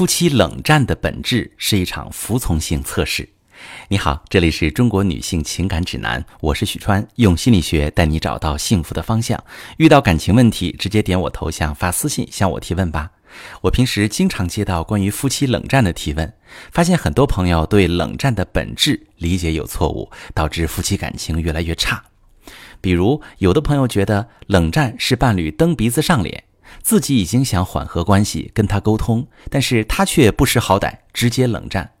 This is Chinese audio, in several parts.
夫妻冷战的本质是一场服从性测试。你好，这里是中国女性情感指南，我是许川，用心理学带你找到幸福的方向。遇到感情问题，直接点我头像发私信向我提问吧。我平时经常接到关于夫妻冷战的提问，发现很多朋友对冷战的本质理解有错误，导致夫妻感情越来越差。比如，有的朋友觉得冷战是伴侣蹬鼻子上脸。自己已经想缓和关系，跟他沟通，但是他却不识好歹，直接冷战。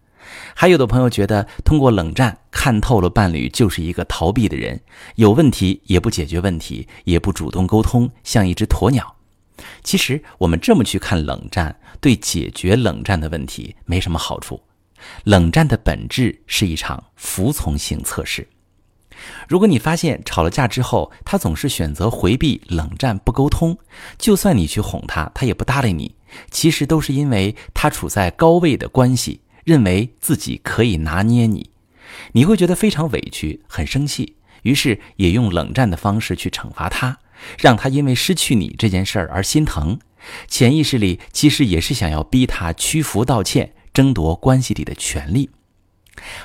还有的朋友觉得，通过冷战看透了伴侣就是一个逃避的人，有问题也不解决问题，也不主动沟通，像一只鸵鸟。其实我们这么去看冷战，对解决冷战的问题没什么好处。冷战的本质是一场服从性测试。如果你发现吵了架之后，他总是选择回避、冷战、不沟通，就算你去哄他，他也不搭理你，其实都是因为他处在高位的关系，认为自己可以拿捏你，你会觉得非常委屈、很生气，于是也用冷战的方式去惩罚他，让他因为失去你这件事儿而心疼，潜意识里其实也是想要逼他屈服、道歉，争夺关系里的权利。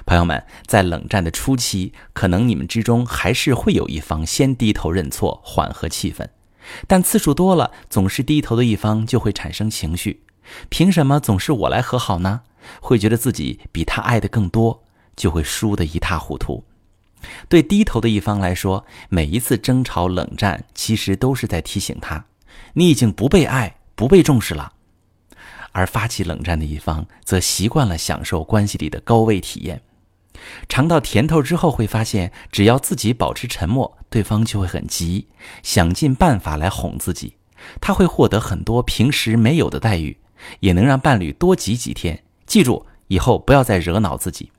朋友们，在冷战的初期，可能你们之中还是会有一方先低头认错，缓和气氛。但次数多了，总是低头的一方就会产生情绪。凭什么总是我来和好呢？会觉得自己比他爱的更多，就会输得一塌糊涂。对低头的一方来说，每一次争吵、冷战，其实都是在提醒他，你已经不被爱、不被重视了。而发起冷战的一方则习惯了享受关系里的高位体验，尝到甜头之后会发现，只要自己保持沉默，对方就会很急，想尽办法来哄自己。他会获得很多平时没有的待遇，也能让伴侣多急几天。记住，以后不要再惹恼自己。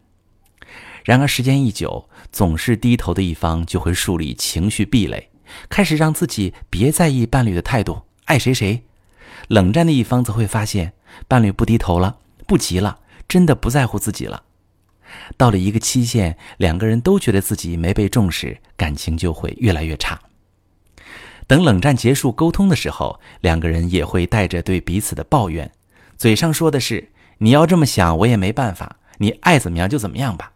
然而时间一久，总是低头的一方就会树立情绪壁垒，开始让自己别在意伴侣的态度，爱谁谁。冷战的一方则会发现。伴侣不低头了，不急了，真的不在乎自己了。到了一个期限，两个人都觉得自己没被重视，感情就会越来越差。等冷战结束，沟通的时候，两个人也会带着对彼此的抱怨，嘴上说的是“你要这么想，我也没办法，你爱怎么样就怎么样吧”，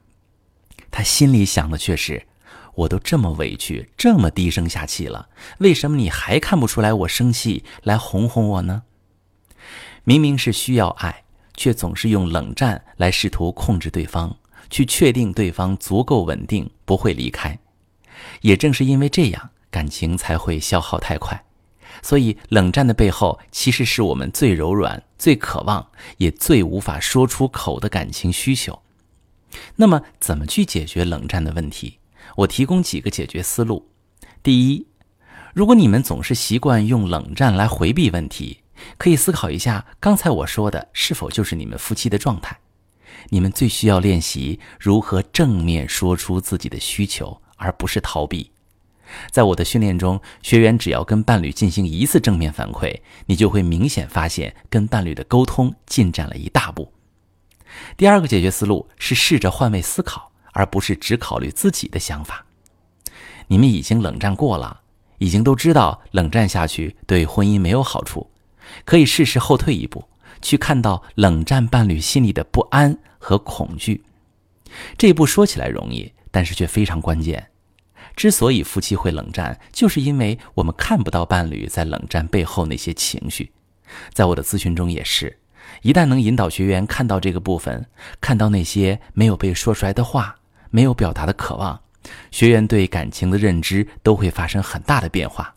他心里想的却是“我都这么委屈，这么低声下气了，为什么你还看不出来我生气，来哄哄我呢？”明明是需要爱，却总是用冷战来试图控制对方，去确定对方足够稳定，不会离开。也正是因为这样，感情才会消耗太快。所以，冷战的背后，其实是我们最柔软、最渴望，也最无法说出口的感情需求。那么，怎么去解决冷战的问题？我提供几个解决思路。第一，如果你们总是习惯用冷战来回避问题，可以思考一下，刚才我说的是否就是你们夫妻的状态？你们最需要练习如何正面说出自己的需求，而不是逃避。在我的训练中，学员只要跟伴侣进行一次正面反馈，你就会明显发现跟伴侣的沟通进展了一大步。第二个解决思路是试着换位思考，而不是只考虑自己的想法。你们已经冷战过了，已经都知道冷战下去对婚姻没有好处。可以试试后退一步，去看到冷战伴侣心里的不安和恐惧。这一步说起来容易，但是却非常关键。之所以夫妻会冷战，就是因为我们看不到伴侣在冷战背后那些情绪。在我的咨询中也是，一旦能引导学员看到这个部分，看到那些没有被说出来的话，没有表达的渴望，学员对感情的认知都会发生很大的变化。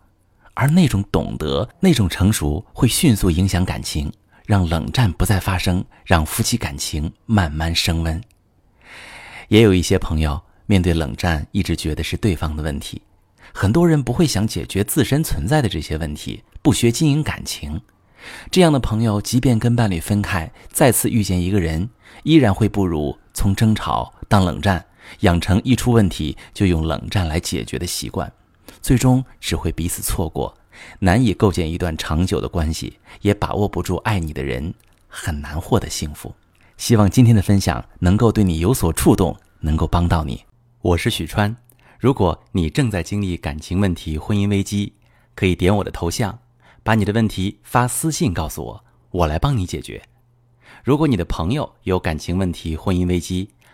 而那种懂得、那种成熟，会迅速影响感情，让冷战不再发生，让夫妻感情慢慢升温。也有一些朋友面对冷战，一直觉得是对方的问题。很多人不会想解决自身存在的这些问题，不学经营感情。这样的朋友，即便跟伴侣分开，再次遇见一个人，依然会步入从争吵到冷战，养成一出问题就用冷战来解决的习惯。最终只会彼此错过，难以构建一段长久的关系，也把握不住爱你的人，很难获得幸福。希望今天的分享能够对你有所触动，能够帮到你。我是许川，如果你正在经历感情问题、婚姻危机，可以点我的头像，把你的问题发私信告诉我，我来帮你解决。如果你的朋友有感情问题、婚姻危机，